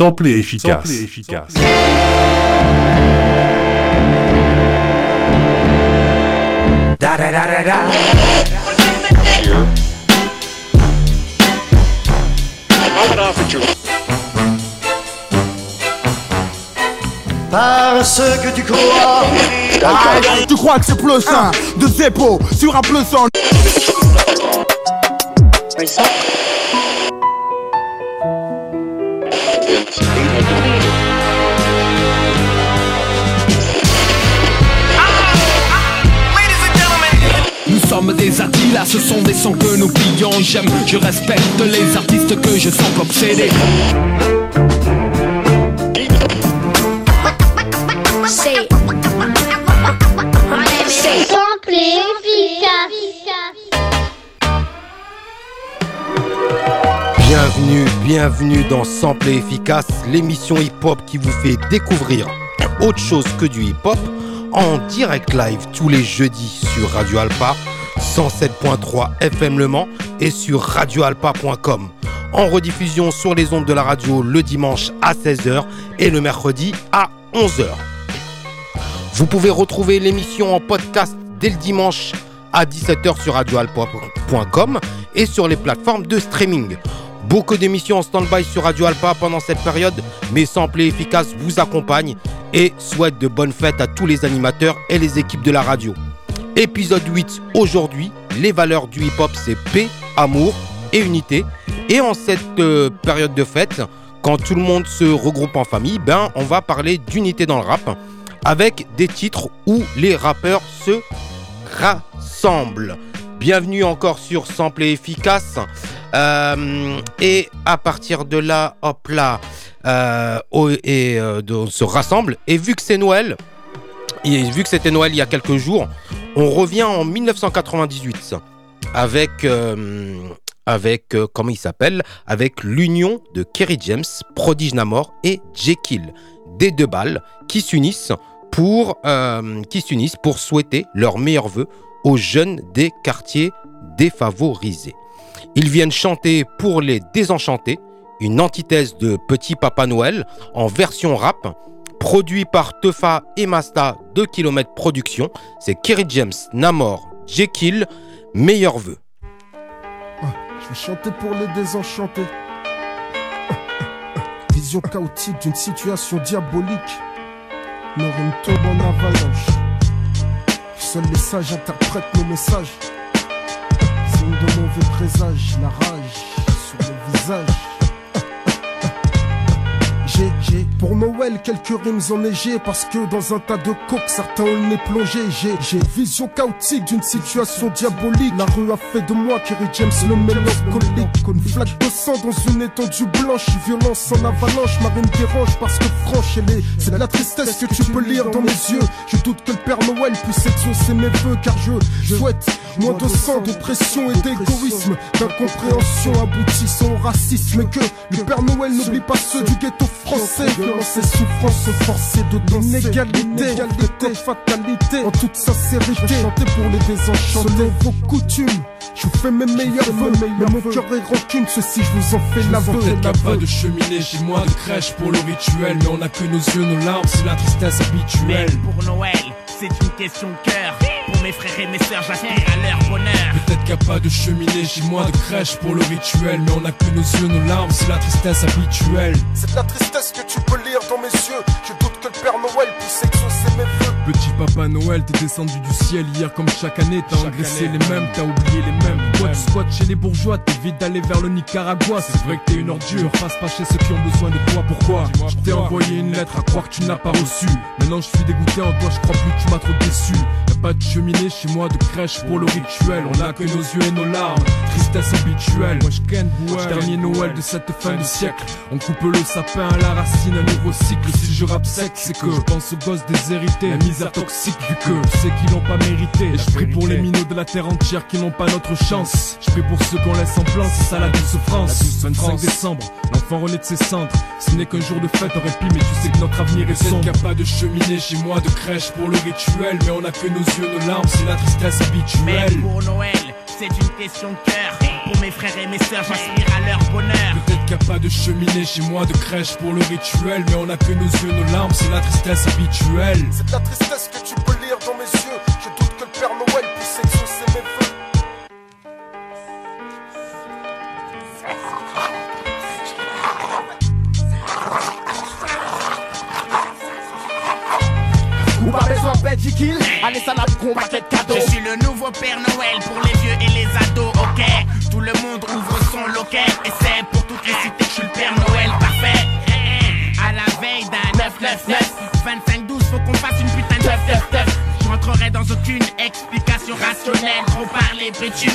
Samplé efficace. Samplé efficace. Da da da da da. Parce que tu crois. Tu crois que c'est plus sain de Zeppo sur un plus en. Sommes des artistes, là ce sont des sons que nous pillons J'aime, je respecte les artistes que je sens obsédés. Bienvenue, bienvenue dans Sample Efficace, l'émission hip-hop qui vous fait découvrir autre chose que du hip-hop en direct live tous les jeudis sur Radio Alpa 107.3 FM Le Mans et sur radioalpa.com. En rediffusion sur les ondes de la radio le dimanche à 16h et le mercredi à 11h. Vous pouvez retrouver l'émission en podcast dès le dimanche à 17h sur radioalpa.com et sur les plateformes de streaming. Beaucoup d'émissions en stand-by sur Radio Alpa pendant cette période, mais Sample Efficace vous accompagne et souhaite de bonnes fêtes à tous les animateurs et les équipes de la radio. Épisode 8 aujourd'hui, les valeurs du hip-hop c'est paix, amour et unité. Et en cette euh, période de fête, quand tout le monde se regroupe en famille, ben on va parler d'unité dans le rap avec des titres où les rappeurs se rassemblent. Bienvenue encore sur Sample Efficace. Euh, et à partir de là, hop là, euh, et euh, on se rassemble. Et vu que c'est Noël, et vu que c'était Noël il y a quelques jours, on revient en 1998 avec, euh, euh, il s'appelle, avec l'union de Kerry James, Prodige Namor et Jekyll, des deux balles qui s'unissent pour, euh, pour souhaiter leurs meilleurs vœux aux jeunes des quartiers défavorisés. Ils viennent chanter pour les désenchantés, une antithèse de Petit Papa Noël en version rap, produit par Teufa et Masta 2 km Production. C'est Kerry James, Namor, Jekyll, meilleurs vœux. Je vais chanter pour les désenchantés. Vision chaotique d'une situation diabolique. Nos rimes tombent en avalanche. Seuls les sages interprètent nos messages. Signe de mauvais présage, la rage sur le visage. Pour Noël quelques rimes enneigées parce que dans un tas de coques certains ont le nez plongé. J'ai, vision chaotique d'une situation diabolique. La rue a fait de moi Kerry James le mélancolique. Une flaque de sang dans une étendue blanche. Violence en avalanche, ma rime dérange parce que franche elle est. C'est de la tristesse que tu peux lire dans mes yeux. Je doute que le Père Noël puisse exaucer mes vœux car je souhaite moins de sang, d'oppression et d'égoïsme, d'incompréhension aboutissant au racisme. Et que le Père Noël n'oublie pas ceux du ghetto français. Violence et souffrance forcées de danser. Inégalité, égalité, fatalité. En toute sincérité, chanter pour les désenchantés. Selon vos coutumes, je vous fais mes meilleurs vœux. Mais mon cœur est rancune, ceci je vous en fais l'aveu. Peut-être qu'il y a pas de cheminée chez moi, de crèche pour le rituel. Mais on a que nos yeux, nos larmes, c'est la tristesse habituelle. Mais pour Noël, c'est une question de cœur. Mes frères et mes sœurs, j'aspire à leur bonheur. Peut-être qu'il n'y a pas de cheminée chez moi, de crèche pour le rituel. Mais on a que nos yeux, nos larmes, c'est la tristesse habituelle. C'est de la tristesse que tu peux lire dans mes yeux. Je doute que le Père Noël puisse exaucer mes vœux. Petit papa Noël, t'es descendu du ciel hier comme chaque année. T'as engraissé les mêmes, t'as oublié les mêmes. Toi, tu squattes chez les bourgeois, t'évites d'aller vers le Nicaragua. C'est vrai que t'es une ordure, passe pas chez ceux qui ont besoin de toi. Pourquoi? Je t'ai envoyé une lettre à croire que tu n'as pas reçu. Maintenant, je suis dégoûté en toi, je crois plus que tu m'as trop déçu. Y'a pas de cheminée chez moi, de crèche pour le rituel. On a que nos yeux et nos larmes, tristesse habituelle. Moi, je ken dernier Noël de cette fin de siècle. On coupe le sapin à la racine, un nouveau cycle. Si je rappe sec, c'est que je pense aux gosses déshérités. La misère toxique, vu que sais qu'ils l'ont pas mérité. Et je prie pour les minots de la terre entière qui n'ont pas notre chance. Je prie pour ceux qu'on laisse en plan, c'est ça la douce France. 25 décembre, l'enfant renaît de ses cendres. Ce n'est qu'un jour de fête en répit, mais tu sais que notre avenir est sombre. Qu'il a pas de cheminée chez moi, de crèche pour le rituel. Mais on a que nos yeux, nos larmes, c'est la tristesse Mais habituelle. pour Noël, c'est une question de cœur. Pour mes frères et mes sœurs, j'aspire à leur bonheur. Peut-être qu'il n'y a pas de cheminée chez moi, de crèche pour le rituel. Mais on a que nos yeux, nos larmes, c'est la tristesse habituelle. C'est de la tristesse que tu peux lire dans mes yeux. Je doute que le Père Noël puisse exaucer mes vœux. Ou pas besoin de kill Allez ça con paquet de cadeaux Je suis le nouveau Père Noël pour les Dans aucune explication rationnelle. Trop parler, tuer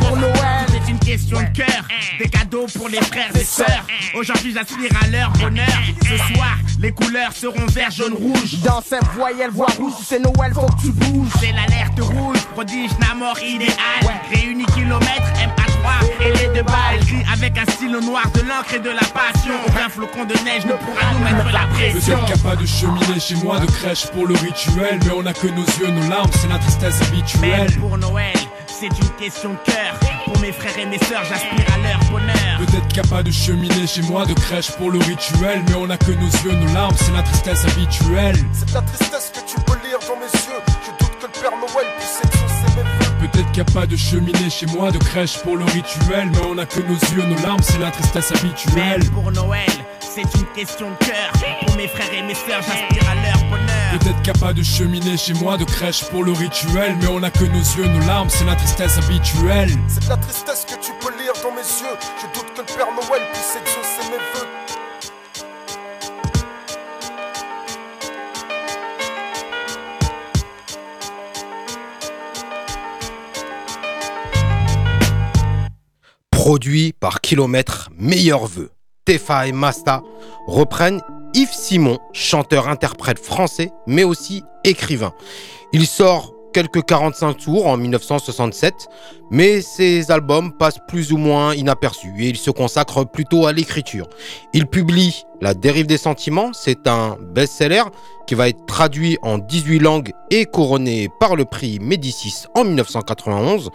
pour Noël. C'est une question de cœur. Des cadeaux pour les frères et sœurs. Aujourd'hui j'aspire à leur bonheur. Ce soir les couleurs seront vert, jaune, rouge. Dans cette voyelle, voix rouge c'est Noël faut que tu bouges. C'est l'alerte rouge, prodige, Namor idéal Réunis kilomètres, MA3 et les deux balles Écrit avec un stylo noir, de l'encre et de la passion. Aucun flocon de neige ne pourra nous mettre la pression. Peut-être qu'il n'y a pas de cheminée chez moi, de crèche pour le rituel. Mais on a que nos yeux, nos larmes, c'est la tristesse habituelle. Même pour Noël, c'est une question de cœur. Pour mes frères et mes sœurs, j'aspire à leur bonheur. Peut-être qu'il n'y a pas de cheminée chez moi, de crèche pour le rituel. Mais on a que nos yeux, nos larmes, c'est la tristesse habituelle. C'est de la tristesse que tu peux n'y a pas de cheminée chez moi, de crèche pour le rituel Mais on a que nos yeux, nos larmes, c'est la tristesse habituelle Même pour Noël, c'est une question de cœur Pour mes frères et mes sœurs, j'aspire à leur bonheur Peut-être qu'il n'y a pas de cheminée chez moi, de crèche pour le rituel Mais on a que nos yeux, nos larmes, c'est la tristesse habituelle C'est de la tristesse que tu peux lire dans mes yeux. Je doute que le Père Noël puisse exaucer mes vœux. Produit par kilomètre, meilleurs vœux. Tefa et Masta reprennent Yves Simon, chanteur-interprète français, mais aussi écrivain. Il sort quelques 45 tours en 1967, mais ses albums passent plus ou moins inaperçus et il se consacre plutôt à l'écriture. Il publie La dérive des sentiments, c'est un best-seller qui va être traduit en 18 langues et couronné par le prix Médicis en 1991.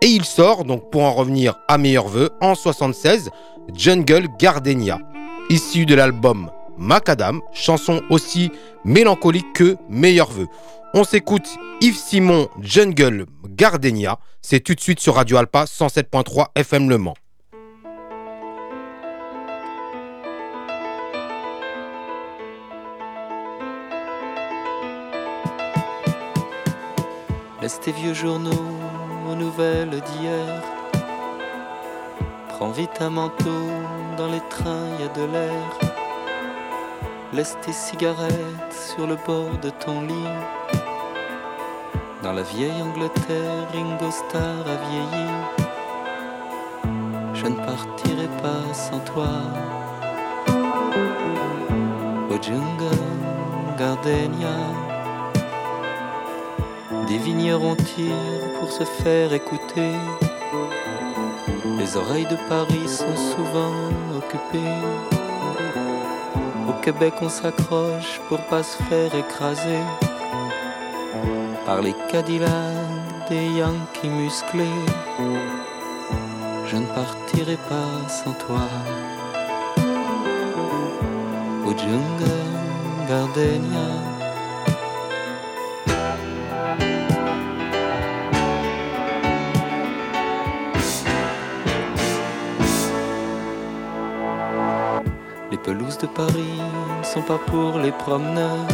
Et il sort, donc pour en revenir à meilleurs vœux, en 76, Jungle Gardenia, issu de l'album Macadam, chanson aussi mélancolique que meilleurs vœux. On s'écoute Yves Simon Jungle Gardenia, c'est tout de suite sur Radio Alpa 107.3 FM Le Mans. Laisse tes vieux journaux aux nouvelles d'hier. Prends vite un manteau, dans les trains y a de l'air. Laisse tes cigarettes sur le bord de ton lit. Dans la vieille Angleterre, Ringo Starr a vieilli. Je ne partirai pas sans toi. Au jungle, Gardenia. Des vignerons tirent pour se faire écouter. Les oreilles de Paris sont souvent occupées. Au Québec, on s'accroche pour pas se faire écraser par les Cadillacs des Yankees musclés. Je ne partirai pas sans toi. Au jungle, Gardenia. Pelouses de Paris ne sont pas pour les promeneurs.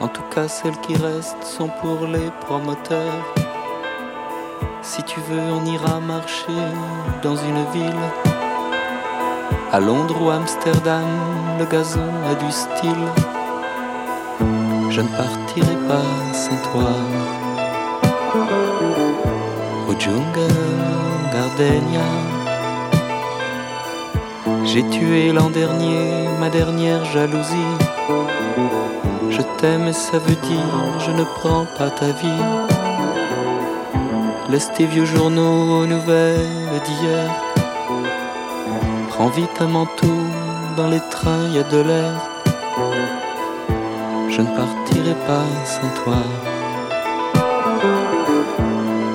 En tout cas, celles qui restent sont pour les promoteurs. Si tu veux, on ira marcher dans une ville. À Londres ou Amsterdam, le gazon a du style. Je ne partirai pas sans toi. Au jungle, Gardenia. J'ai tué l'an dernier ma dernière jalousie. Je t'aime et ça veut dire je ne prends pas ta vie. Laisse tes vieux journaux aux nouvelles d'hier. Prends vite un manteau, dans les trains y a de l'air. Je ne partirai pas sans toi.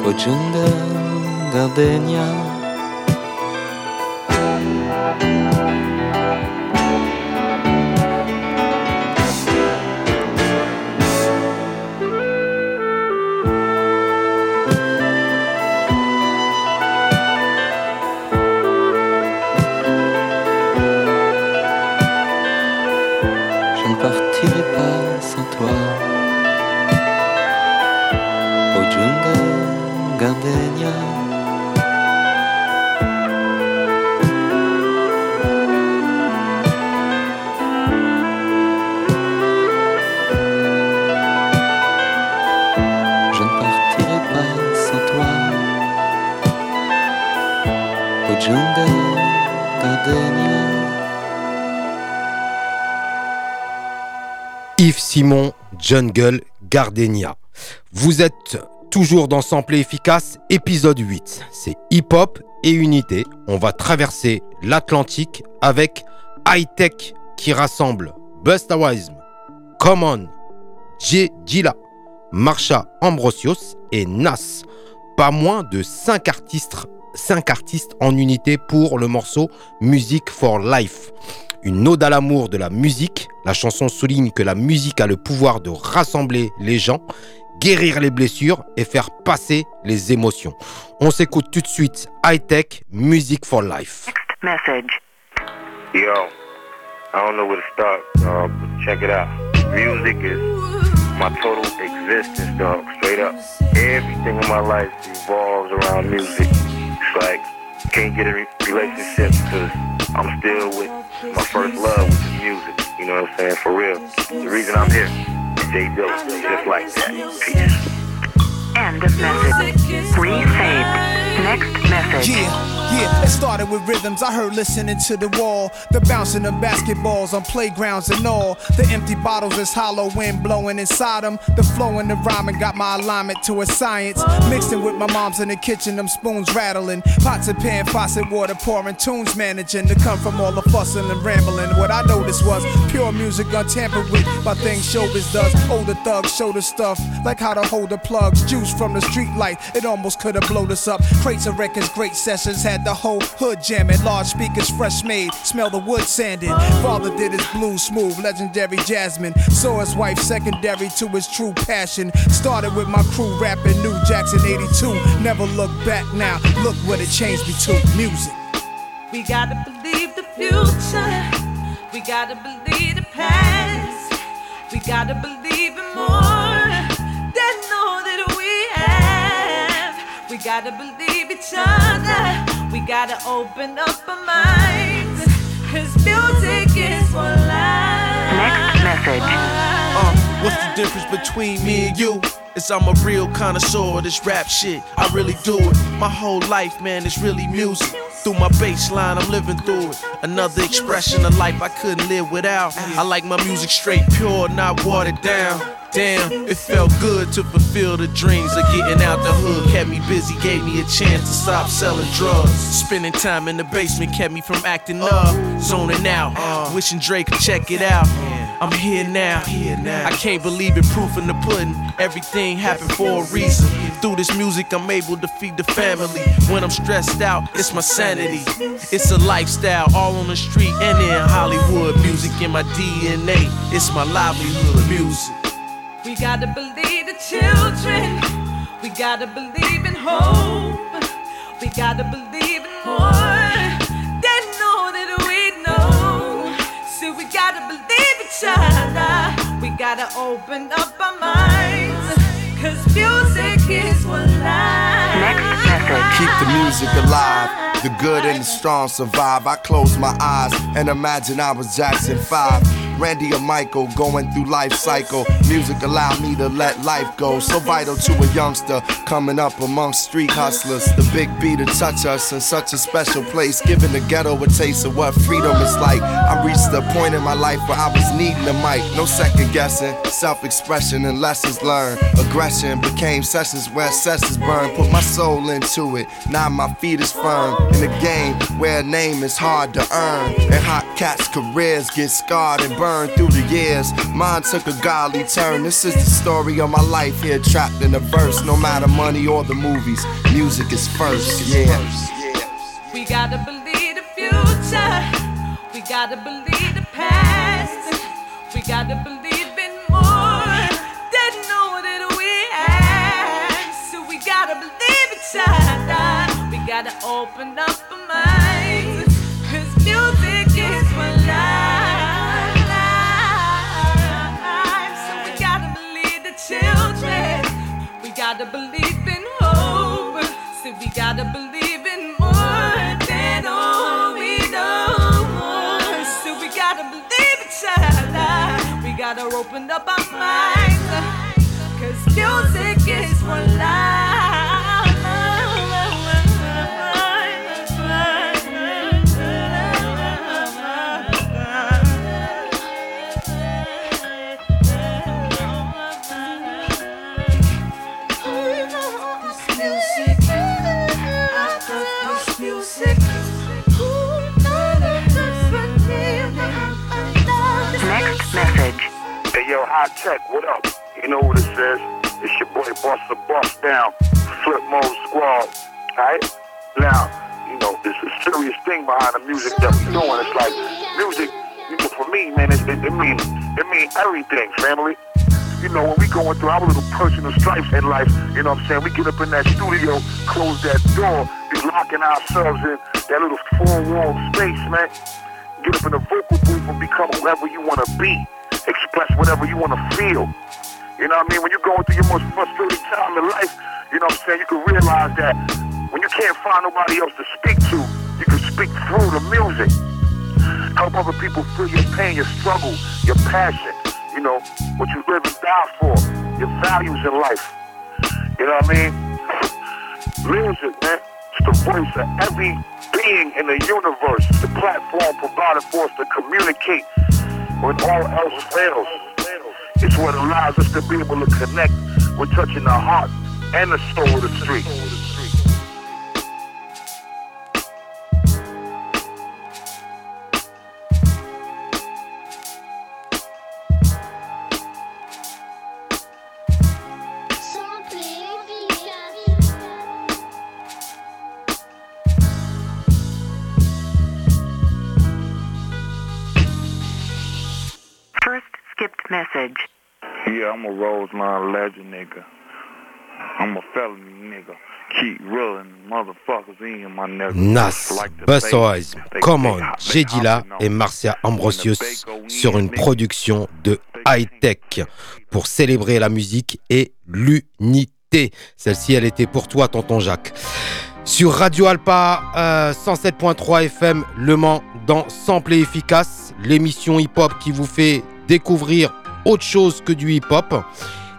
Au gardenia. Yves Jungle, Gardenia. Vous êtes toujours dans Sample Efficace, épisode 8. C'est hip-hop et unité. On va traverser l'Atlantique avec High Tech qui rassemble Busta Wisem, Common, J. Gila, Marsha Ambrosios et Nas. Pas moins de 5 artistes, 5 artistes en unité pour le morceau Music for Life une ode à l'amour de la musique. La chanson souligne que la musique a le pouvoir de rassembler les gens, guérir les blessures et faire passer les émotions. On s'écoute tout de suite High Tech Music for Life. Next message. Yo, I don't know where to start, dog, but check it out. Music is my total existence, dog, straight up. Everything in my life revolves around music. It's like, can't get a relationship because I'm still with my first love, which is music. You know what I'm saying? For real. The reason I'm here, J. Dillon, just like that. Peace. End of message. Resaved. Next message. Yeah, yeah, it started with rhythms I heard listening to the wall. The bouncing of basketballs on playgrounds and all. The empty bottles is hollow wind blowing inside them. The flow and the rhyming got my alignment to a science. Mixing with my mom's in the kitchen, them spoons rattling. Pots and pan, faucet water pouring, tunes managing to come from all the fussing and rambling. What I noticed was pure music untampered with by things showbiz does. Older thugs show the stuff, like how to hold the plugs. Juice from the street light, it almost could have blown us up. Crates of records, great sessions, had the whole hood jamming. Large speakers, fresh made, smell the wood sanding. Father did his blues smooth, legendary Jasmine. Saw his wife secondary to his true passion. Started with my crew rapping New Jackson 82. Never look back now, look what it changed me to music. We gotta believe the future, we gotta believe the past, we gotta believe in more than all that we have. We gotta believe each other. We gotta open up our minds. Cause music is for life. Next message. What's the difference between me and you? Is I'm a real connoisseur of this rap shit. I really do it. My whole life, man, it's really music. Through my bass line, I'm living through it. Another expression of life I couldn't live without. I like my music straight pure, not watered down. Damn, it felt good to fulfill the dreams of getting out the hood. Kept me busy, gave me a chance to stop selling drugs. Spending time in the basement kept me from acting up, zoning out. Wishing Drake could check it out. I'm here now. I can't believe it, proof in the pudding. Everything happened for a reason. Through this music, I'm able to feed the family. When I'm stressed out, it's my sanity. It's a lifestyle, all on the street and in Hollywood. Music in my DNA, it's my livelihood. Music. We gotta believe the children. We gotta believe in hope. We gotta believe other. We gotta open up our minds. Cause music is what life. Next message. Keep the music alive. The good and the strong survive. I close my eyes and imagine I was Jackson 5. Randy or Michael going through life cycle. Music allowed me to let life go. So vital to a youngster coming up amongst street hustlers. The big beat to touch us in such a special place. Giving the ghetto a taste of what freedom is like. I reached the point in my life where I was needing a mic. No second guessing. Self expression and lessons learned. Aggression became sessions where sessions burn. Put my soul into it. Now my feet is firm. In a game where a name is hard to earn. And hot cats' careers get scarred and burned burned through the years. Mine took a godly turn. This is the story of my life here, trapped in a verse. No matter money or the movies, music is first. Yeah. We gotta believe the future. We gotta believe the past. We gotta believe in more than know that we have. So we gotta believe each other. We gotta open up our minds. Gotta believe in hope. So we gotta believe in more than all we know. So we gotta believe each other. We gotta open up our minds. Cause music is for Next high tech, what up? You know what it says? It's your boy Buster Bust down, Flip Mode Squad. Alright? Now, you know, there's a serious thing behind the music that we're doing. It's like music, you know, for me, man, it, it, it mean it mean everything, family. You know, when we going through our little personal stripes in life, you know what I'm saying? We get up in that studio, close that door, be locking ourselves in that little four wall space, man. Get up in the vocal booth and become whoever you want to be. Express whatever you want to feel. You know what I mean? When you're going through your most frustrating time in life, you know what I'm saying? You can realize that when you can't find nobody else to speak to, you can speak through the music. Help other people feel your pain, your struggle, your passion. You know, what you live and die for, your values in life. You know what I mean? Music, man. It's the voice of every being in the universe. The platform provided for us to communicate when all else fails. It's what allows us to be able to connect with touching the heart and the soul of the street. I'm a Roseline legend, nigga. I'm a felony, nigga. Keep motherfuckers in my nigga. Nas, Buzz Eyes, they- Come they On, hop- they J'ai Dilla hopping on et Marcia Ambrosius sur une production de high-tech pour célébrer la musique et l'unité. Celle-ci, elle était pour toi, tonton Jacques. Sur Radio Alpa euh, 107.3 FM Le Mans dans Sample et Efficace, l'émission hip-hop qui vous fait découvrir autre chose que du hip-hop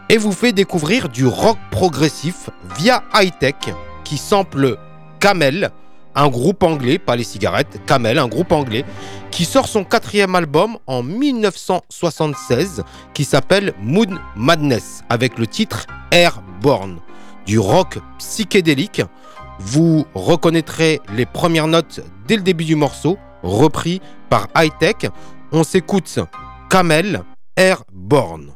et vous fait découvrir du rock progressif via high-tech qui sample Camel, un groupe anglais, pas les cigarettes, Camel, un groupe anglais, qui sort son quatrième album en 1976 qui s'appelle Moon Madness avec le titre Airborne. Du rock psychédélique, vous reconnaîtrez les premières notes dès le début du morceau, repris par High Tech. On s'écoute Camel Airborne.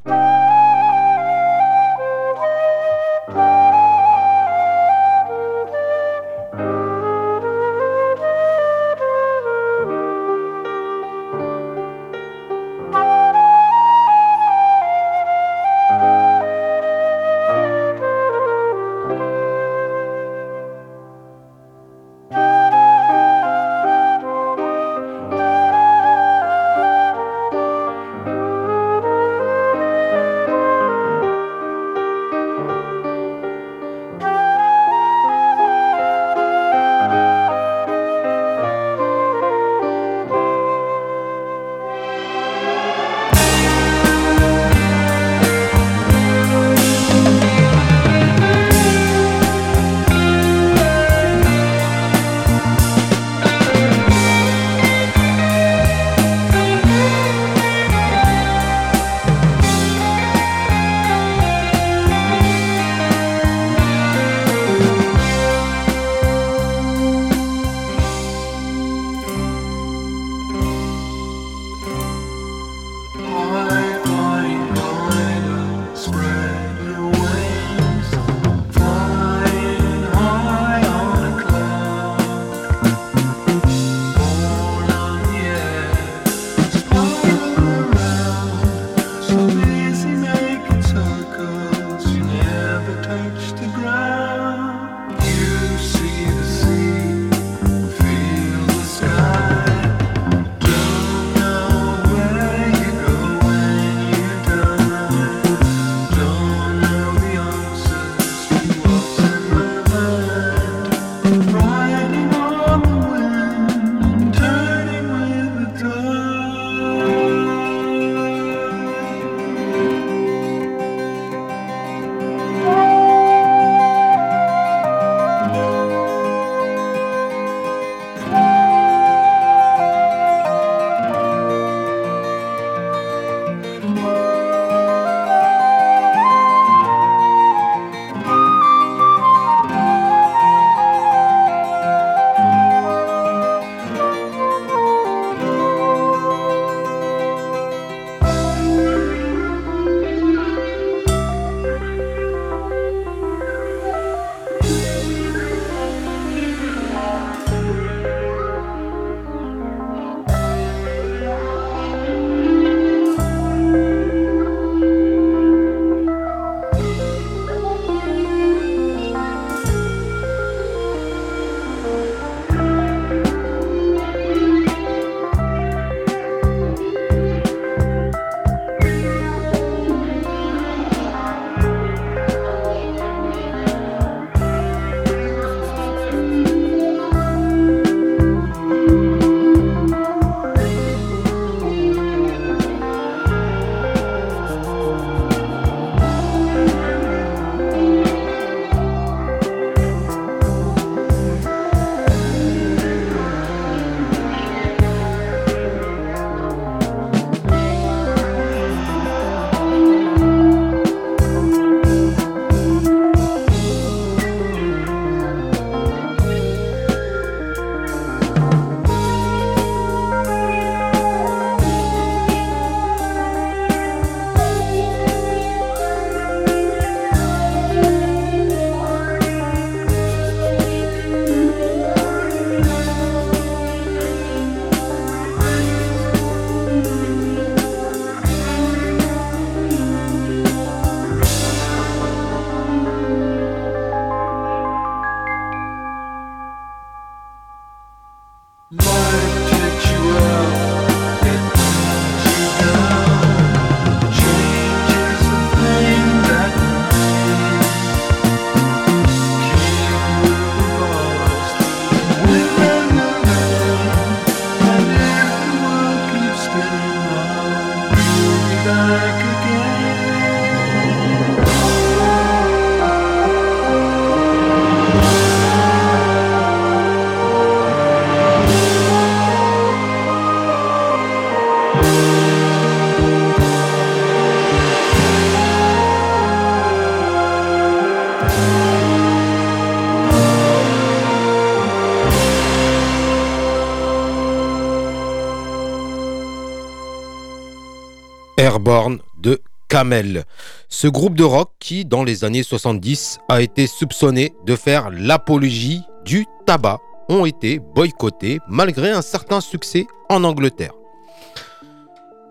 Ce groupe de rock qui, dans les années 70, a été soupçonné de faire l'apologie du tabac, ont été boycottés malgré un certain succès en Angleterre.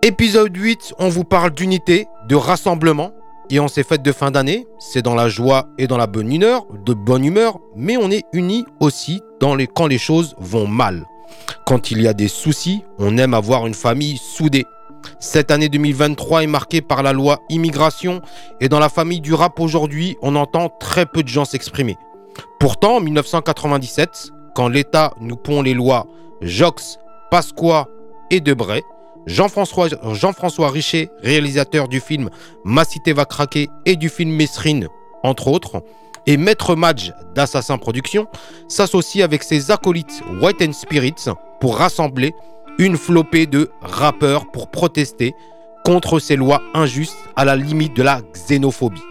Épisode 8, on vous parle d'unité, de rassemblement, et on s'est fait de fin d'année, c'est dans la joie et dans la bonne humeur, de bonne humeur, mais on est unis aussi quand les choses vont mal. Quand il y a des soucis, on aime avoir une famille soudée. Cette année 2023 est marquée par la loi immigration et dans la famille du rap aujourd'hui, on entend très peu de gens s'exprimer. Pourtant, en 1997, quand l'État nous pond les lois Jox, Pasqua et Debray, Jean-François Jean Richet, réalisateur du film Ma cité va craquer et du film Mesrine, entre autres, et Maître Madge d'Assassin Productions, s'associe avec ses acolytes White and Spirits pour rassembler une flopée de rappeurs pour protester contre ces lois injustes à la limite de la xénophobie.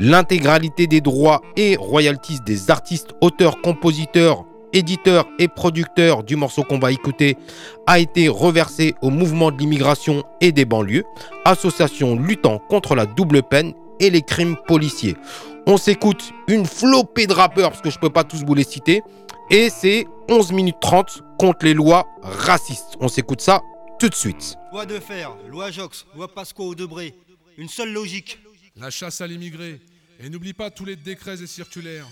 L'intégralité des droits et royalties des artistes, auteurs, compositeurs, éditeurs et producteurs du morceau qu'on va écouter a été reversée au mouvement de l'immigration et des banlieues, association luttant contre la double peine et les crimes policiers. On s'écoute une flopée de rappeurs, parce que je peux pas tous vous les citer, et c'est 11 minutes 30 contre les lois racistes. On s'écoute ça tout de suite. Loi de fer, loi Jox, loi Pasco au Debré. Une seule logique. La chasse à l'immigré. Et n'oublie pas tous les décrets et circulaires.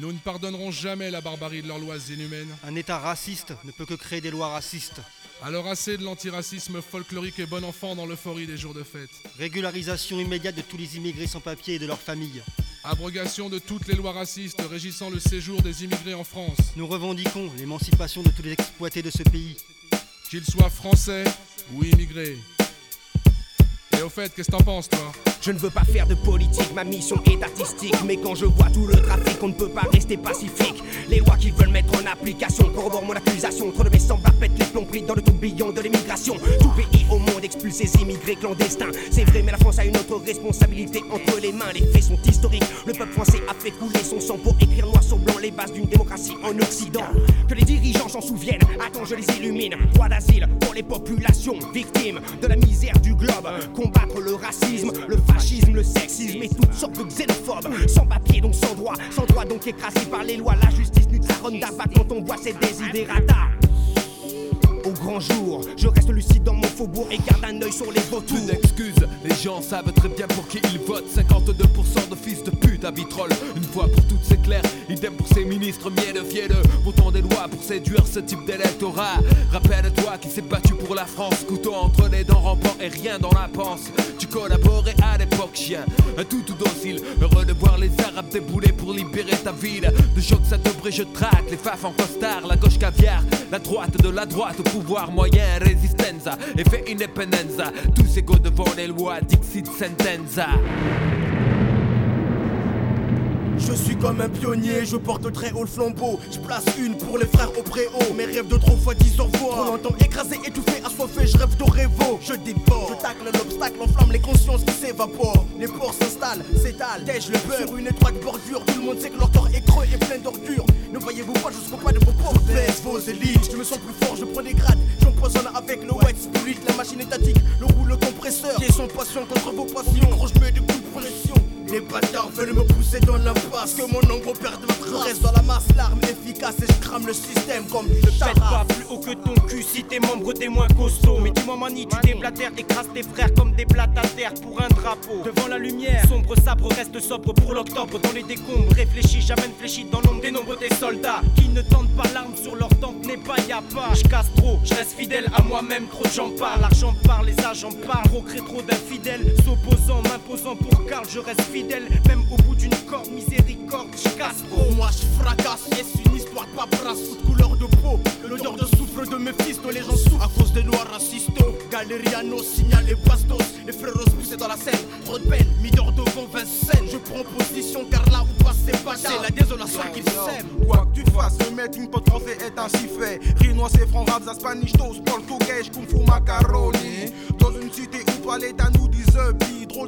Nous ne pardonnerons jamais la barbarie de leurs lois inhumaines. Un État raciste ne peut que créer des lois racistes. Alors assez de l'antiracisme folklorique et bon enfant dans l'euphorie des jours de fête. Régularisation immédiate de tous les immigrés sans papier et de leurs familles. Abrogation de toutes les lois racistes régissant le séjour des immigrés en France. Nous revendiquons l'émancipation de tous les exploités de ce pays. Qu'ils soient français ou immigrés. Et au fait, qu'est-ce que t'en penses, toi Je ne veux pas faire de politique, ma mission est artistique. Mais quand je vois tout le trafic, on ne peut pas rester pacifique. Les lois qu'ils veulent mettre en application corroborent mon accusation. Trop de mes semblables pètent les plombs dans le tourbillon de l'immigration. Tout pays au monde expulse ses immigrés clandestins. C'est vrai, mais la France a une autre responsabilité entre les mains. Les faits sont historiques. Le peuple français a fait couler son sang pour écrire noir sur blanc les bases d'une démocratie en Occident. Que les dirigeants s'en souviennent. Attends, je les illumine. Droit d'asile pour les populations victimes de la misère du globe combattre le racisme, le fascisme, le sexisme et toutes sortes de xénophobes. Sans papier donc sans droit, sans droit donc écrasé par les lois. La justice nude sa ronde quand on voit ses désidérata au grand jour. Je reste lucide dans mon faubourg et garde un œil sur les vautours. Une excuse, les gens savent très bien pour qui ils votent. 52% de fils de pute à vitrolles. Une fois pour toutes, c'est clair. Idem pour ces ministres mielleux, fielleux. Votant des lois pour séduire ce type d'électorat. Rappelle-toi qui s'est battu pour la France. Couteau entre les dents rampant et rien dans la panse. Tu collaborais à l'époque, chien. Un tout tout docile. Heureux de voir les Arabes débouler pour libérer ta ville. De choc, ça devrait, je traque. Les faf en costard, la gauche caviar. La droite de la droite pouvoir moyen, résistenza, effet independenza, tous égaux devant les lois, dixit sentenza. Je suis comme un pionnier, je porte très haut le flambeau. Je place une pour les frères au préau. Mes rêves de trop fois dix au revoir. Trop longtemps écrasé, étouffé, assoiffé, je rêve de. Je déborde, je tacle l'obstacle, enflamme les consciences qui s'évaporent. Les ports s'installent, s'étalent, tèche le beurre. Sur une étroite bordure, tout le monde sait que leur corps est creux et plein d'ordures. Ne voyez-vous pas jusqu'au pas de vos pauvres baisse vos élites. Je me sens plus fort, je prends des grades. J'empoisonne avec le white spirit, la machine étatique, le rouleau compresseur. Qui son passion contre vos passions. Gros, je mets des coups de pression. Les bâtards veulent me pousser dans l'impasse Que mon ombre perde ma trace. Reste dans la masse, l'arme efficace Et je crame le système comme le Pète pas plus haut que ton cul si tes membres t'es moins costaud Mais dis-moi mani, tu déblatères, écrases tes frères comme des blattes à terre pour un drapeau. Devant la lumière, sombre sabre reste sobre pour l'octobre. Dans les décombres, réfléchis, j'amène fléchi dans l'ombre des nombres des soldats. Qui ne tentent pas l'arme sur leur tempe n'est pas y'a pas Je casse trop, je reste fidèle à moi-même, trop j'en parle L'argent parle, les agents parlent, procré trop d'infidèles S'opposant, m'imposant pour Karl, je reste fidèle, même au bout d'une corde, miséricorde, je casse Pour moi je fracasse, yes, une histoire de paperasse, toute couleur de peau, l'odeur de souffle de mes fils, les gens souffrent à cause des noirs racistes. Galeriano signale les bastos, les frères poussés dans la scène, trop de peine, mis d'or devant Vincennes. Je prends position car là où passe c'est pas c'est la désolation qu'ils s'aiment. Quoi que tu fasses, le mettre une pote français est ainsi fait. Rinois, c'est franc, rap, spanish, toast, portugais, kung fu, macaroni. Dans une cité où l'état nous disent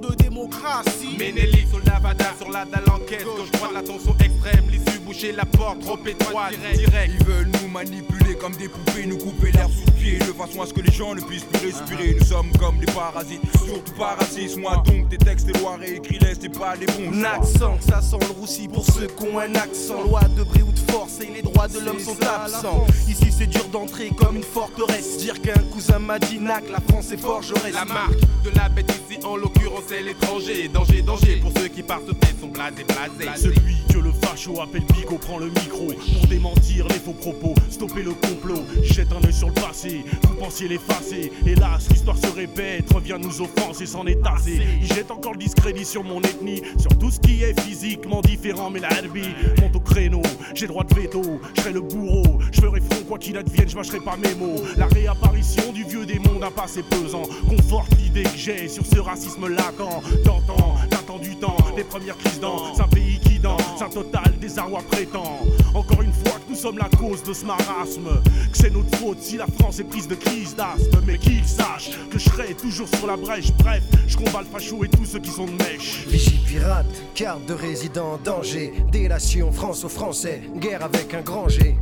de démocratie. Ménéli, soldat Vada sur la dalle enquête. Gauche droite, la tension extrême. L'issue bouche bouger la porte trop étroite. Direct. Ils veulent nous manipuler comme des poupées, nous couper l'air sous le pied de façon à ce que les gens ne puissent plus respirer. Nous sommes comme des parasites, surtout pas racistes. Moi donc, tes textes, tes lois réécris-les, c'est pas des bons Un accent, ça sent le roussi pour ceux qui ont un accent. Loi de bris ou de force et les droits de l'homme sont absents. Ici c'est dur d'entrer comme une forteresse. Dire qu'un cousin m'a dit nac, la France est forgeresse. La marque de la bête ici, en l'occurrence, c'est l'étranger. Danger, danger pour ceux qui par ce fait sont blasés, blasés. Celui que le facho appelle Prend le micro pour démentir les faux propos, stopper le complot. Jette un œil sur le passé, vous pensiez l'effacer. Hélas, l'histoire se répète, revient nous offenser, s'en est assez. Il jette encore le discrédit sur mon ethnie, sur tout ce qui est physiquement différent. Mais la herbe monte au créneau, j'ai droit de veto, je serai le bourreau. Je ferai front quoi qu'il advienne, je mâcherai pas mes mots. La réapparition du vieux démon d'un passé pesant conforte l'idée que j'ai sur ce racisme latent. D'antan, du temps, les premières crises dans un pays qui danse, un total désarroi prétend. Encore une fois que nous sommes la cause de ce marasme, que c'est notre faute si la France est prise de crise d'asthme. Mais qu'ils sachent que je serai toujours sur la brèche. Bref, je combats le facho et tous ceux qui sont de mèche. Vigie pirate, carte de résident en danger. Délation France aux Français, guerre avec un grand G.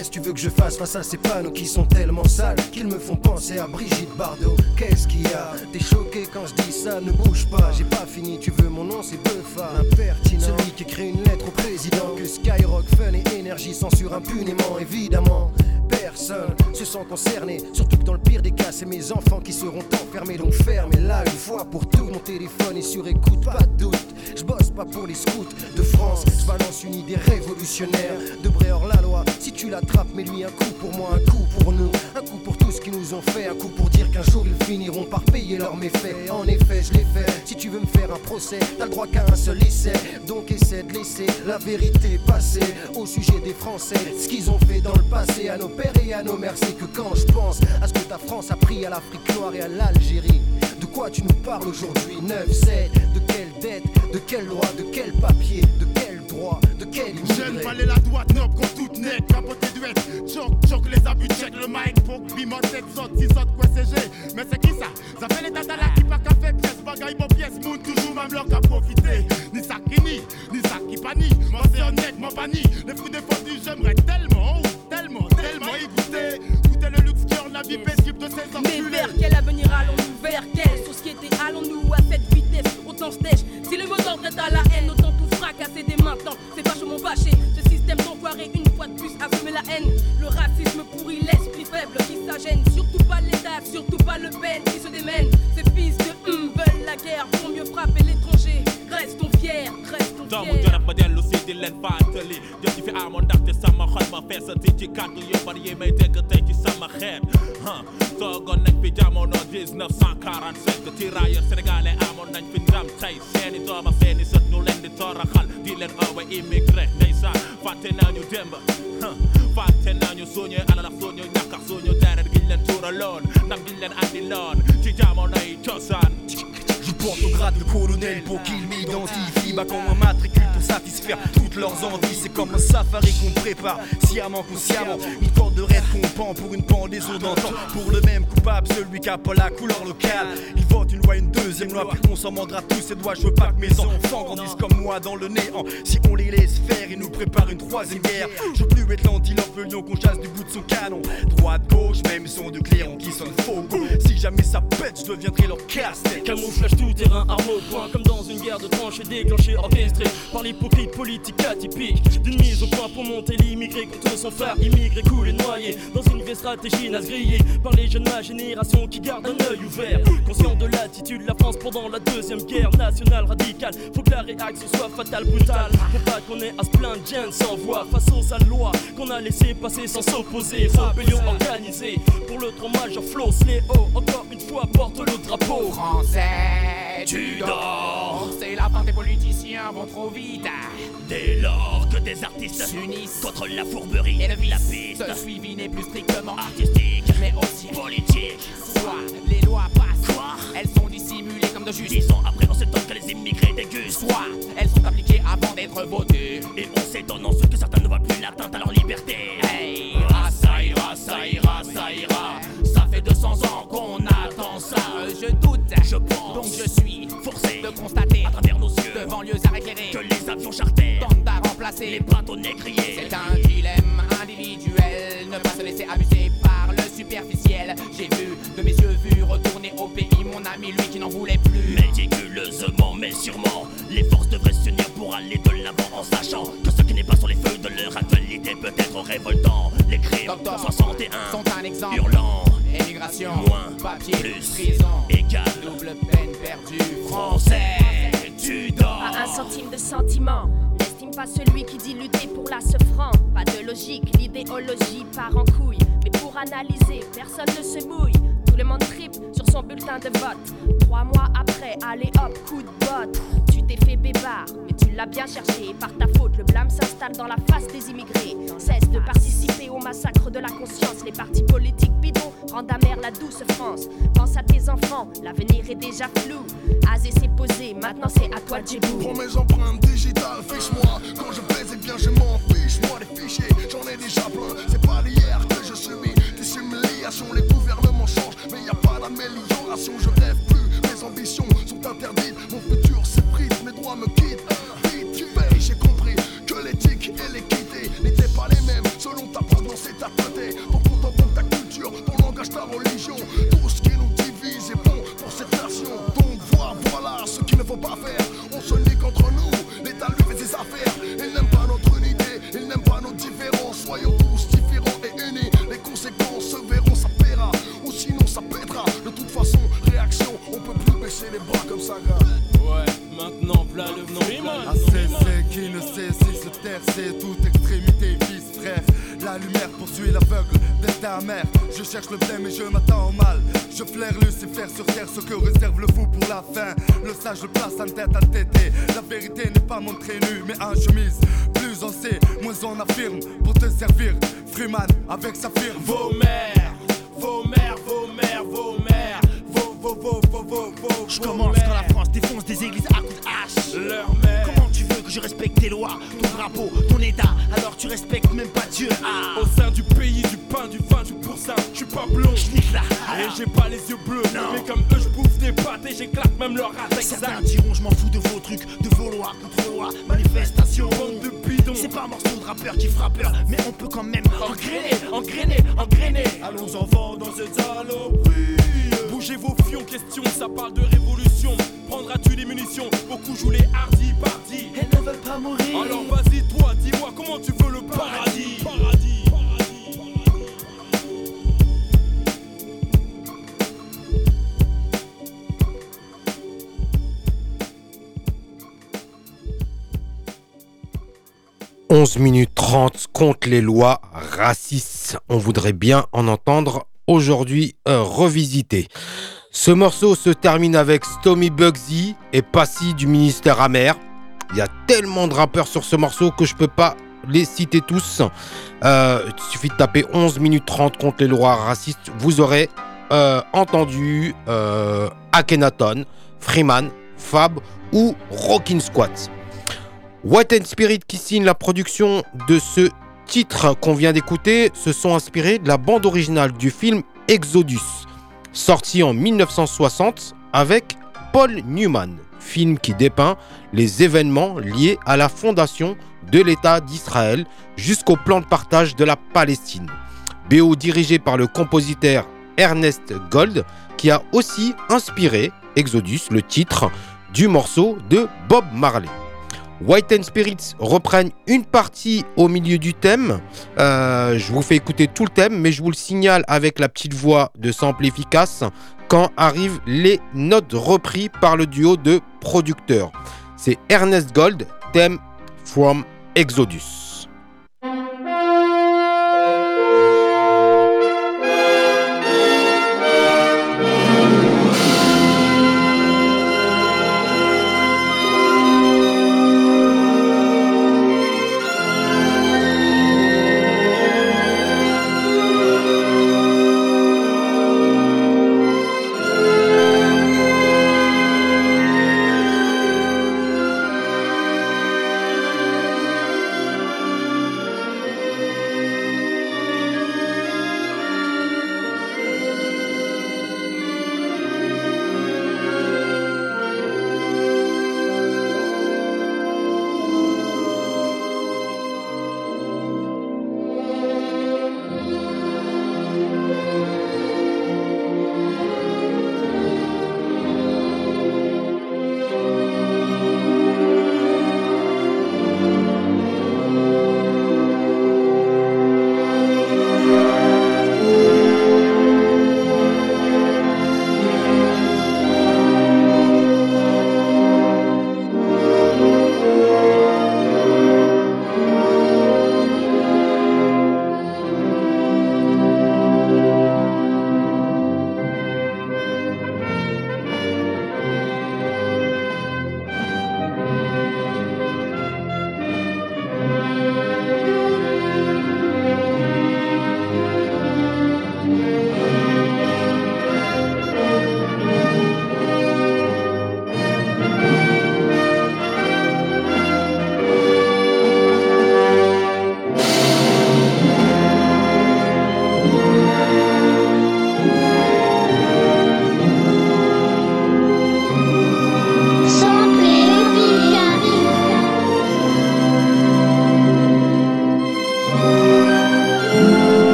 Qu'est-ce que tu veux que je fasse face à ces panneaux qui sont tellement sales qu'ils me font penser à Brigitte Bardot? Qu'est-ce qu'il y a? T'es choqué quand je dis ça, ne bouge pas, j'ai pas fini, tu veux mon nom, c'est Buffa. Impertinent, celui qui écrit une lettre au président. Que Skyrock, Fun et Énergie censurent impunément, évidemment. Personne se sent concerné, surtout que dans le pire des cas, c'est mes enfants qui seront enfermés. Donc fermez là une fois pour tout. Mon téléphone est sur écoute, pas de doute. Je bosse pas pour les scouts de France, je balance une idée révolutionnaire. De Bréhor la loi, si tu l'attrapes, mets-lui un coup pour moi, un coup pour nous, un coup pour tout ce qu'ils nous ont fait, un coup pour dire qu'un jour ils finiront par payer leurs méfaits. En effet, je l'ai fait. Si tu veux me faire un procès, t'as le droit qu'à un seul essai. Donc essaie de laisser la vérité passer au sujet des Français. Ce qu'ils ont fait dans le passé à nos pères et à nos mères, c'est que quand je pense à ce que ta France a pris à l'Afrique noire et à l'Algérie, de quoi tu nous parles aujourd'hui 9, 7, de quelle dette, de quelle loi, de quel papier, de quel droit, de quel Jeune fallait la droite noble comme toute nette, capoté duet. Choc, choc les abus, check le mic, pour bimot, 7 sautes, 6 sautes, quoi c'est. Mais c'est qui ça? Ça fait les tatas là qui pas qu'à faire pièce, bagaille, bon pièce, moon, toujours même leur qu'à profiter. Ni ça qui nie, ni ça qui panie. Moi c'est honnête, moi panie. Les fruits défendus, j'aimerais tellement, tellement, Surtout pas l'État, surtout pas le peine qui se démène. Ces fils de hum veulent la guerre pour mieux frapper l'étranger. Restons fiers, restons fiers jarab ma dellu si di leen fàttali jëf ji fi amoon ndaxte sama xol ma feesati ci kàddu yu bari yi may dégg tey ci sama xeet toogoon nañ fi jamono 1945 tirailleurs sénégalais amoon nañ fi ndam tey seeni doom ak seeni sët ñu leen di toroxal di leen oowe immigré ndeysaan fàtte démb fàtte suñu ndam giñ leen andiloon ci jamonoy cosaan Je porte au grade de colonel pour qu'ils m'identifient Bah comme un matricule pour satisfaire toutes leurs envies C'est comme un safari qu'on prépare, sciemment consciemment. Une corde de raid qu'on pend pour une pendaison d'antan. Pour le même coupable, celui qui a pas la couleur locale. Il vote une loi, une deuxième loi, puis on s'en mordra tous ses doigts. Je veux pas que mes enfants grandissent comme moi dans le néant. Si on les laisse faire, ils nous préparent une troisième guerre. Je veux plus être l'antilope, qu'on chasse du bout de son canon. Droite, gauche, même son de clairon qui sonne faux. Si jamais ça pète, je deviendrai leur casse-tête. Camouflage tout terrain, arme au point, comme dans une guerre de tranchées déclenchée, orchestrée par l'hypocrite politique atypique. D'une mise au point pour monter son phare, immigré coulé noyé dans une vieille stratégie naze par les jeunes de ma génération qui gardent un œil ouvert. Conscient de l'attitude de la France pendant la deuxième guerre nationale radicale, faut que la réaction soit fatale, brutale. Faut pas qu'on ait à se plaindre, Jen sans voix face aux sales lois qu'on a laissé passer sans s'opposer. Rébellion organisée pour le trop majeur Flo Sléo, encore une fois porte le drapeau. Français, tu dors. C'est la fin des politiciens vont trop vite. Dès lors que des artistes s'unissent contre la fourberie et le vice, la piste ce suivi n'est plus strictement artistique, mais aussi politique. Soit les lois passent, Quoi elles sont dissimulées comme de juste. Dix ans après, on s'étonne que les immigrés dégustent. Soit elles sont appliquées avant d'être votées. Et on s'étonne ensuite que certains ne voient plus l'atteinte à leur liberté. Hey, ça ira, ça ira, ça ira. Ça fait 200 ans qu'on attend ça. Je doute, je pense, donc je suis forcé de constater à travers nos yeux devant lieux à éclairer que les avions chartés tentent à remplacer les bâtonnets grillés. C'est un dilemme individuel, ne pas se laisser abuser par le superficiel. J'ai vu de mes yeux vus retourner au pays mon ami, lui qui n'en voulait plus. Méticuleusement, mais sûrement, les forces devraient s'unir pour aller de l'avant en sachant que ce qui n'est pas sur les feux de leur actualité peut être révoltant. Les crimes Docteur, 61 sont un exemple. hurlant. Émigration, Moins, papier, plus, prison, égal. double peine perdue. Français, tu dors. Pas un centime de sentiment. N'estime pas celui qui dit lutter pour la franc Pas de logique, l'idéologie part en couille. Mais pour analyser, personne ne se mouille. Tout le monde tripe sur son bulletin de vote. Trois mois après, allez hop, coup de botte. Tu t'es fait bébard, mais tu l'as bien cherché. Par ta faute, le blâme s'installe dans la face des immigrés. Cesse de participer au massacre de la conscience. Les partis politiques bidons rendent amère la douce France. Pense à tes enfants, l'avenir est déjà flou. Azé s'est posé, maintenant c'est à toi de. Prends mes empreintes digitales, fiche-moi. Quand je baise, eh bien je m'en fiche. Moi, les fichiers, j'en ai déjà plein. C'est pas d'hier que je subis des humiliations. Les gouvernements mais y a pas d'amélioration. Je rêve plus, mes ambitions sont interdites. Mon futur s'effrite, mes droits me quittent. Vite, tu payes, j'ai compris que l'éthique et l'équité n'étaient pas les mêmes. Selon ta provenance et ta beauté, ton banque, ta culture, ton langage, ta religion. Le. À cesser qui ne sait si se taire, c'est toute extrémité vice frère. La lumière poursuit l'aveugle, destin amer. Je cherche le blême et je m'attends au mal. Je flaire Lucifer sur terre, ce que réserve le fou pour la fin. Le sage le place en tête à tété. La vérité n'est pas montrée nue, mais en chemise. Plus on sait, moins on affirme. Pour te servir, Freeman avec sa firme. Vos mères, vos mères, vos mères, vos mères, Je commence quand la France défonce des églises à coups de hache. Leur mère. Comment tu veux que je respecte tes lois, ton drapeau, ton état, alors tu respectes même pas Dieu? Ah Au sein du pays, du pain, du vin, du pourcin, je suis pas blond. J'nique là Et j'ai pas les yeux bleus. Mais comme eux, je bouffe des pâtes et j'éclate même leur race Certains diront je m'en fous de vos trucs, de vos lois contre lois, manifestations. Bande de bidons. C'est pas un morceau de rappeur qui fera peur, mais on peut quand même engrainer, engrainer, engrainer. Allons enfants dans cette saloperie. Bougez vos fions, question, ça parle de révolution. Prendras-tu des munitions? Beaucoup jouent les hardis partis. Elles ne veulent pas mourir. Alors vas-y, toi, dis-moi comment tu veux le paradis. Paradis. 11 minutes 30 contre les lois racistes. On voudrait bien en entendre aujourd'hui revisité. Ce morceau se termine avec Stomy Bugsy et Passy du ministère amer. Il y a tellement de rappeurs sur ce morceau que je peux pas les citer tous. Euh, il suffit de taper 11 minutes 30 contre les lois racistes. Vous aurez euh, entendu euh, Akhenaton, Freeman, Fab ou Rockin' Squat. White and Spirit qui signe la production de ce titre qu'on vient d'écouter se sont inspirés de la bande originale du film Exodus, sorti en 1960 avec Paul Newman, film qui dépeint les événements liés à la fondation de l'État d'Israël jusqu'au plan de partage de la Palestine. BO dirigé par le compositeur Ernest Gold qui a aussi inspiré Exodus, le titre du morceau de Bob Marley. White and Spirits reprennent une partie au milieu du thème. Euh, je vous fais écouter tout le thème, mais je vous le signale avec la petite voix de sample efficace quand arrivent les notes repris par le duo de producteurs. C'est Ernest Gold, thème from Exodus.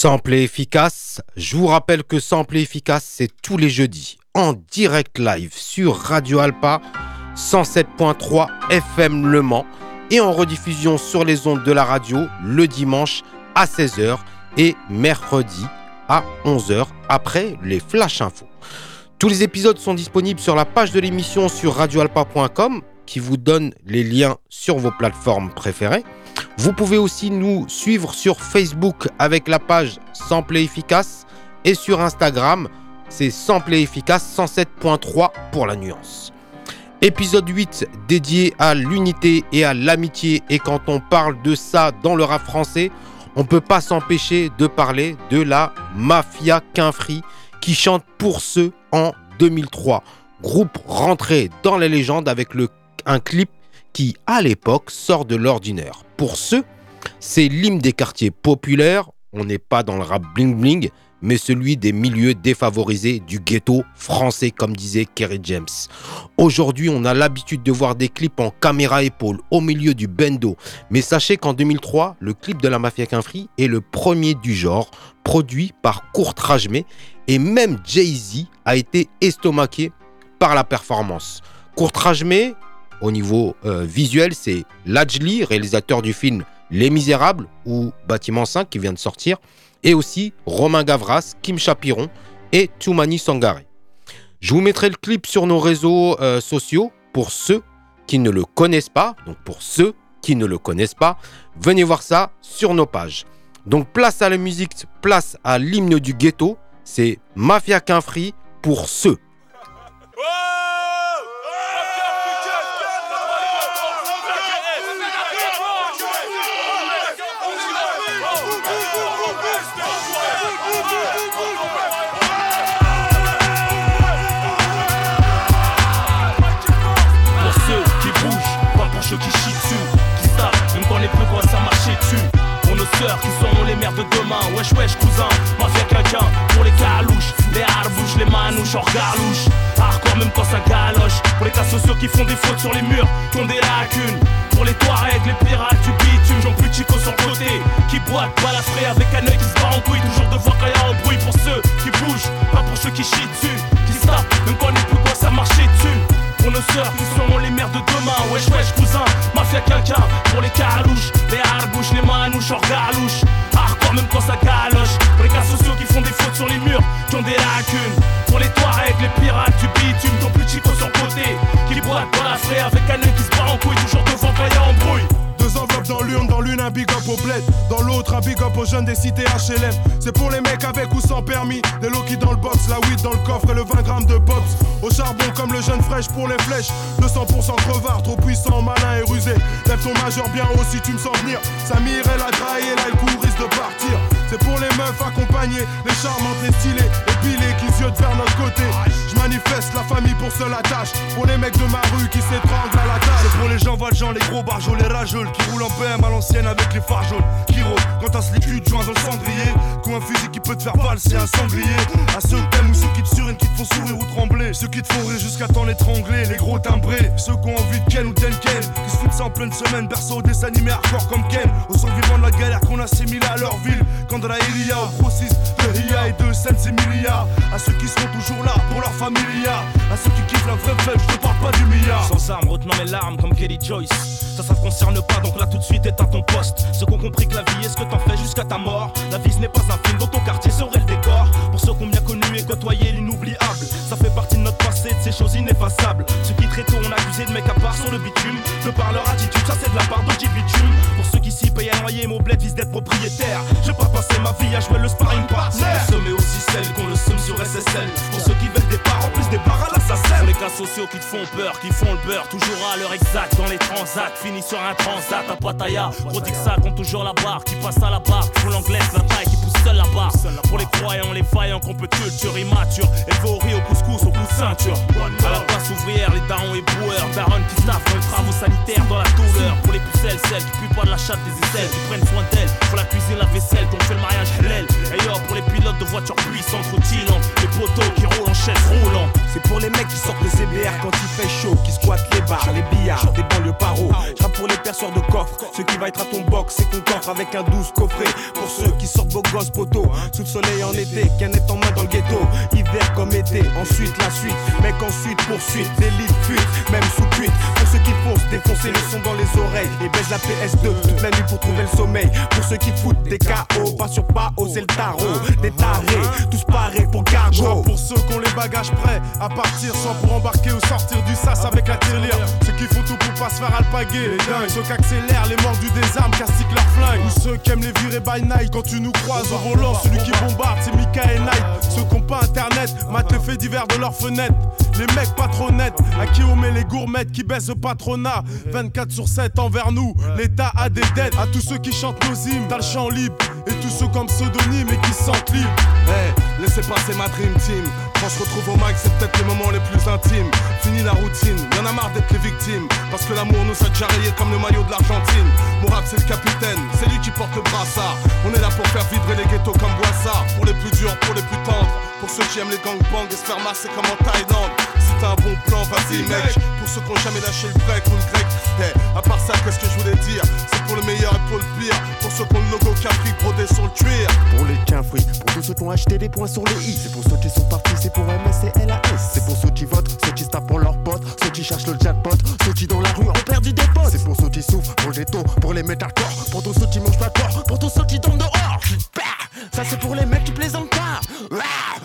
Sample et efficace, je vous rappelle que Sample et efficace, c'est tous les jeudis en direct live sur Radio Alpa 107.3 FM Le Mans et en rediffusion sur les ondes de la radio le dimanche à 16h et mercredi à 11h après les flash infos. Tous les épisodes sont disponibles sur la page de l'émission sur radioalpa.com qui vous donne les liens sur vos plateformes préférées. Vous pouvez aussi nous suivre sur Facebook avec la page Sample et Efficace et sur Instagram, c'est Sample et Efficace 107.3 pour la nuance. Épisode 8 dédié à l'unité et à l'amitié et quand on parle de ça dans le rap français, on peut pas s'empêcher de parler de la Mafia Quinfri qui chante pour ceux en 2003. Groupe rentré dans les légendes avec le, un clip qui, à l'époque, sort de l'ordinaire. Pour ceux, c'est l'hymne des quartiers populaires. On n'est pas dans le rap bling bling, mais celui des milieux défavorisés du ghetto français, comme disait Kerry James. Aujourd'hui, on a l'habitude de voir des clips en caméra épaule au milieu du bendo, mais sachez qu'en 2003, le clip de la Mafia Quinfri est le premier du genre, produit par Kurt Rajme, et même Jay-Z a été estomaqué par la performance. Kurt Rajme, au niveau euh, visuel, c'est Lajli, réalisateur du film Les Misérables ou Bâtiment 5 qui vient de sortir, et aussi Romain Gavras, Kim Chapiron et Toumani Sangare. Je vous mettrai le clip sur nos réseaux euh, sociaux pour ceux qui ne le connaissent pas. Donc pour ceux qui ne le connaissent pas, venez voir ça sur nos pages. Donc place à la musique, place à l'hymne du ghetto, c'est Mafia Quinfri pour ceux. Pour nos sœurs qui seront les mères de demain. Wesh wesh cousin, mafia quelqu'un Pour les calouches, les harbouches, les manouches hors garlouche. Hardcore même quand ça galoche. Pour les cas sociaux qui font des fautes sur les murs Qui ont des lacunes. Pour les Touaregs, les pirates du bitume. Jean plus Chico sur le côté Qui boite, balafré avec un œil qui se bat en couille. Toujours devant quand y'a un bruit Pour ceux qui bougent, pas pour ceux qui chient dessus Qui se tapent, même quand on plus quand ça marchait dessus pour nos sœurs qui seront les mères de demain. Wesh wesh cousin, mafia quelqu'un Pour les carouches, les harbouches, les manouches hors galouche Hardcore même quand ça galoche. Pour les cas sociaux qui font des fautes sur les murs Qui ont des lacunes. Pour les Touaregs, les pirates du bitume Ton plus chico sur côté. Qui boite dans la frais avec un œil qui se bat en couille Toujours devant quand y'a embrouille Deux enveloppes dans l'urne, dans l'une un big up au bled, dans l'autre un big up aux jeunes des cités HLM. C'est pour les mecs avec ou sans permis, des low dans le box, la weed dans le coffre et le 20 grammes de pops. Au charbon comme le jeune fraîche pour les flèches, 200% crevard, trop puissant, malin et rusé. Lève ton majeur bien haut si tu me sens venir. Samir elle a trahi là le coup risque de partir. C'est pour les meufs accompagnées, les charmantes, les stylées et pilées se vers notre côté. Je manifeste la famille pour seule attache. Pour les mecs de ma rue qui s'étranglent à la tâche. Pour les gens valjean, les gros barjols, les rageuls qui roulent en BM à l'ancienne avec les phares jaunes. Qui rôdent quand t'as ce liquide joint dans le cendrier. Qu'ont un fusil qui peut te faire valser un sanglier. À ceux que t'aimes ou ceux qui te surinent, qui te font sourire ou trembler. Ceux qui te font rire jusqu'à t'en étrangler. Les gros timbrés, ceux qui ont envie de Ken ou Ken Ken. Qui se foutent ça en pleine semaine, berceau des animés hardcore comme Ken. Aux survivants de la galère qu'on assimile à leur ville. Quand de la Ilia, au de Ria et de Sensimilia. À ceux qui seront toujours là pour leur familia. À ceux qui kiffent la vraie fête, je te parle pas du milliard. Sans armes, retenant mes larmes comme Kelly Joyce. Ça, ça te concerne pas, donc là tout de suite éteins ton poste. Ceux qui ont compris que la vie est ce que t'en fais jusqu'à ta mort. La vie ce n'est pas un film, dans ton quartier serait le décor. Pour ceux qui ont bien connu et côtoyé l'inoubliable. Ça fait partie de notre passé, de ces choses ineffaçables. Ceux qui très tôt ont accusé de mecs à part sur le bitume. De par leur attitude, ça c'est de la part de bitume. Pour ceux qui s'y payent à noyer, mon bled vise d'être propriétaire. J'ai pas passé ma vie à jouer le sparring partner. SSL. Pour ceux qui veulent des parts en plus des parts à l'assassin. Pour les cas sociaux qui te font peur, qui font le beurre. Toujours à l'heure exacte dans les transats. Fini sur un transat à Pattaya. Gros ça compte toujours la barre. Qui passe à la barre, font l'anglaise, la taille, qui pousse seul la barre. Pour les croyants, les faillants, qu'on peut culture immature. Élevé au riz, au couscous, au coup de ceinture. À la place ouvrière, les darons et boueurs. Darons qui staffent dans les travaux sanitaires dans la douleur. Pour les pucelles, celles qui puent pas de la chatte des aisselles, qui prennent soin d'elles. Pour la cuisine, la vaisselle, qu'on fait le mariage halal. Et yo, pour les pilotes de voitures puissantes, rutilantes. Les poteaux qui roulent en chaise roulant. C'est pour les mecs qui sortent les CBR quand il fait chaud, qui squattent les bars, les billards, des banlieues paro. J'rappe pour les perceurs de coffres, ceux qui va fighter à ton box et ton coffre avec un douce coffret. Pour ceux qui sortent vos gosses poteaux, sous le soleil en été, est en main dans le ghetto. Hiver comme été, ensuite la suite, mec ensuite poursuite, délit, fuite, même sous cuite. Pour ceux qui foncent, défoncer le son dans les oreilles et baisse la PS2 toute la nuit pour trouver le sommeil. Pour ceux qui foutent des KO, pas sur pas, c'est le tarot. Des tarés, tous parés pour cargo. Pour ceux qui ont les bagages prêts à partir, soit pour embarquer ou sortir du sas avec la tirelire. Ceux qui font tout pour pas se faire alpaguer, les dingues. Ceux qui accélèrent les morts du désarme, castiquent leur flingue. Ou ceux qui aiment les virer by night quand tu nous croises au volant. Celui qui bombarde, c'est Mika et Night. Ceux qui ont pas internet, matent les faits divers de leurs fenêtres. Les mecs pas trop nets, à qui on met les gourmettes qui baissent le patronat. 24 sur 7 envers nous, l'État a des dettes. À tous ceux qui chantent nos hymnes, dans le champ libre. Et tous ceux comme pseudonyme et qui se sentent libres. Laissez passer ma dream team. Quand je retrouve au mic, c'est peut-être les moments les plus intimes. Fini la routine, y'en a marre d'être les victimes. Parce que l'amour nous a déjà rayés comme le maillot de l'Argentine. Mourad, c'est le capitaine, c'est lui qui porte le brassard. On est là pour faire vibrer les ghettos comme Boissard. Pour les plus durs, pour les plus tendres. Pour ceux qui aiment les gangbangs et se faire masser comme en Thaïlande. Si t'as un bon plan, vas-y mec. Pour ceux qui ont jamais lâché le break ou le grec. Hey, à part ça, qu'est-ce que je voulais dire C'est pour le meilleur et pour le pire. Pour ceux qui ont le logo Capri brodé sur le cuir. Pour les fruits, pour tous ceux qui ont acheté des points sur les i. C'est pour ceux qui sont partis, c'est pour MS et LAS. C'est pour ceux qui votent, ceux qui se tapent pour leurs potes, ceux qui cherchent le jackpot, ceux qui dans la rue ont perdu des potes. C'est pour ceux qui souffrent, pour les ghetto, pour les métalcore, pour tous ceux qui mangent pas corps, pour tous ceux qui tombent dehors. Ça c'est pour les mecs qui plaisantent pas.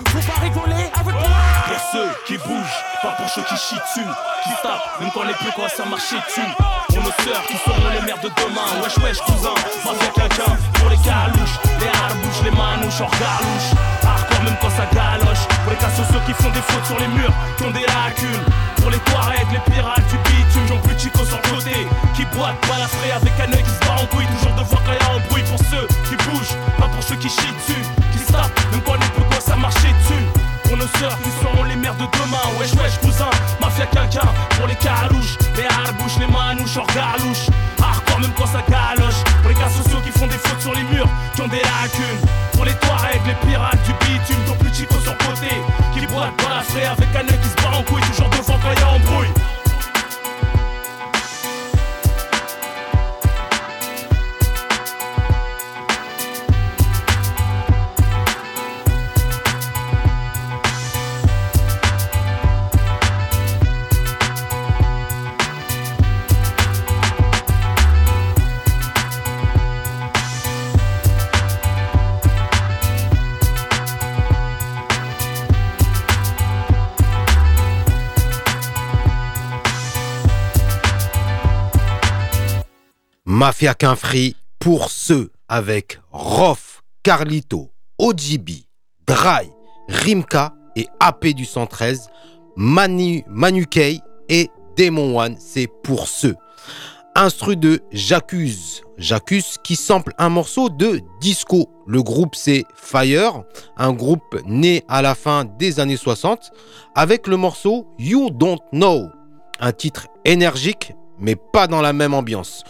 Faut pas rigoler avec moi. Pour ceux qui bougent, pas pour ceux qui chient dessus, qui tapent, même quand les plus commencent à marcher dessus. Pour nos sœurs qui seront les mères de demain. Wesh wesh cousin, mafia quelqu'un. Pour les calouches, les harbouches, les manouches, hors galouche. Hardcore même quand ça galoche. Pour les cas sociaux qui font des fautes sur les murs, qui ont des lacunes. Pour les Touaregs, les pirates du bitume, j'en plus chico sur le côté. Qui boitent, balafré avec un œil qui se bat en couille. Toujours de voir quand y'a un bruit pour ceux qui bougent, pas pour ceux qui chient dessus. Qui se tapent, même quand les peu quoi ça marcher dessus. Pour nos sœurs qui seront les mères de demain. Wesh wesh cousin, mafia quelqu'un. Pour les calouches, les harbouches, les manouches, hors galouche. Hardcore même quand ça galoche. Pour les cas sociaux qui font des fautes sur les murs, qui ont des lacunes. Pour les Touaregs, les pirates du bitume, ton plus chico sur côté. Qui boitent, balafré avec un œil qui se bat en couille. Toujours devant quand y'a embrouille. Mafia Quinfree pour ceux avec Rof, Carlito, OGB, Dry, Rimka et AP du 113, Manu, Manu Kay et Demon One, c'est pour ceux. Instru de J'accuse, J'accuse qui sample un morceau de disco. Le groupe c'est Fire, un groupe né à la fin des années 60 avec le morceau You Don't Know, un titre énergique mais pas dans la même ambiance.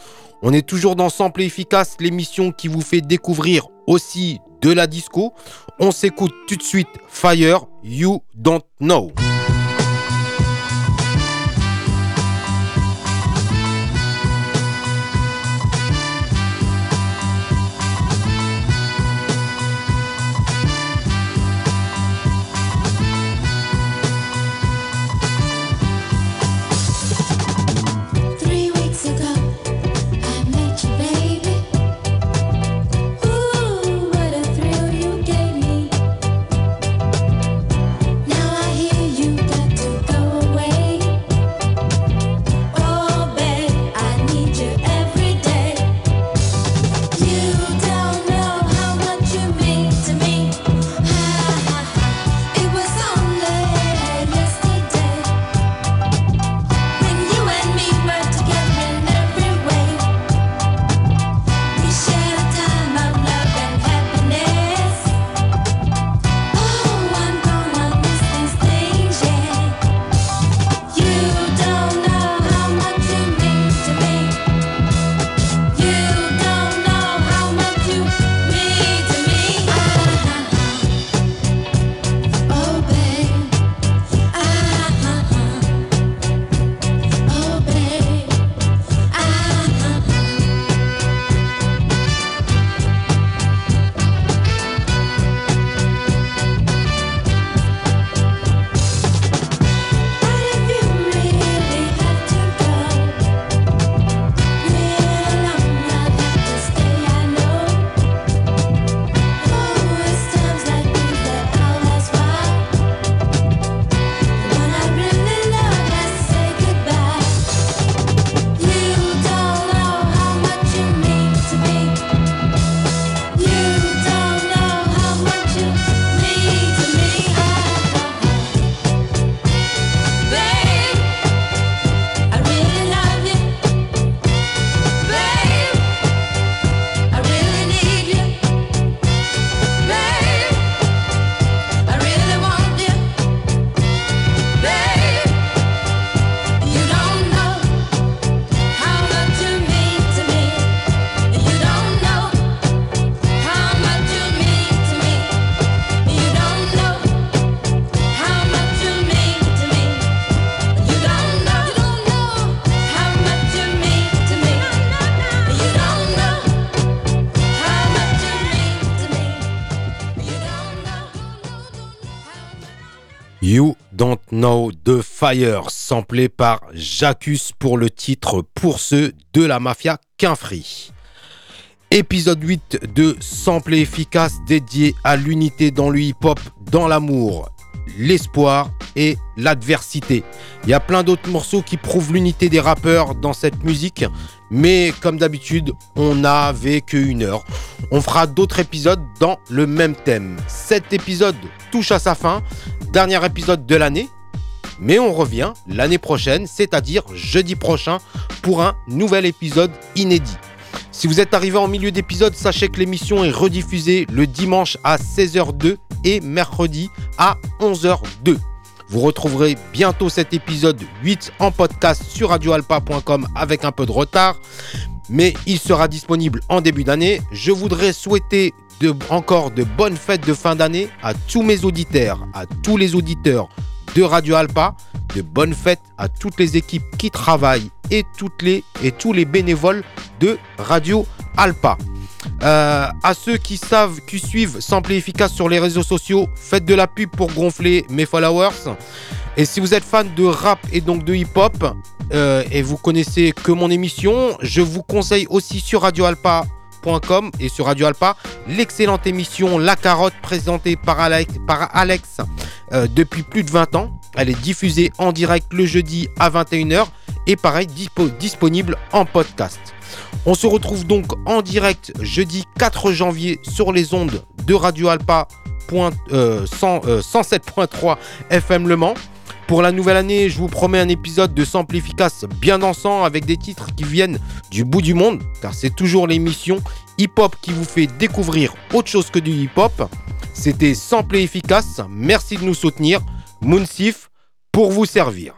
On est toujours dans Sample Efficace, l'émission qui vous fait découvrir aussi de la disco. On s'écoute tout de suite Fire, You Don't Know. Know the Fire, samplé par Jacques pour le titre Pour ceux de la mafia Quinfri. Épisode 8 de Sample efficace dédié à l'unité dans le hip-hop, dans l'amour, l'espoir et l'adversité. Il y a plein d'autres morceaux qui prouvent l'unité des rappeurs dans cette musique, mais comme d'habitude, on n'avait qu'une heure. On fera d'autres épisodes dans le même thème. Cet épisode touche à sa fin, dernier épisode de l'année, mais on revient l'année prochaine, c'est-à-dire jeudi prochain, pour un nouvel épisode inédit. Si vous êtes arrivé en milieu d'épisode, sachez que l'émission est rediffusée le dimanche à 16h02 et mercredi à 11h02. Vous retrouverez bientôt cet épisode 8 en podcast sur radioalpa.com avec un peu de retard, mais il sera disponible en début d'année. Je voudrais souhaiter encore de bonnes fêtes de fin d'année à tous mes auditeurs, à tous les auditeurs de Radio Alpa, de bonnes fêtes à toutes les équipes qui travaillent et, toutes les, et tous les bénévoles de Radio Alpa. Euh, à ceux qui savent, qui suivent Sample Efficace sur les réseaux sociaux, faites de la pub pour gonfler mes followers. Et si vous êtes fan de rap et donc de hip-hop, euh, et vous connaissez que mon émission, je vous conseille aussi sur Radio Alpa et sur Radio Alpa l'excellente émission La Carotte présentée par Alex, euh, depuis plus de 20 ans. Elle est diffusée en direct le jeudi à 21h et pareil disponible en podcast. On se retrouve donc en direct jeudi 4 janvier sur les ondes de Radio Alpa 107.3 FM Le Mans. Pour la nouvelle année, je vous promets un épisode de Sample Efficace bien dansant avec des titres qui viennent du bout du monde, car c'est toujours l'émission hip-hop qui vous fait découvrir autre chose que du hip-hop. C'était Sample Efficace, merci de nous soutenir. Moonsif pour vous servir.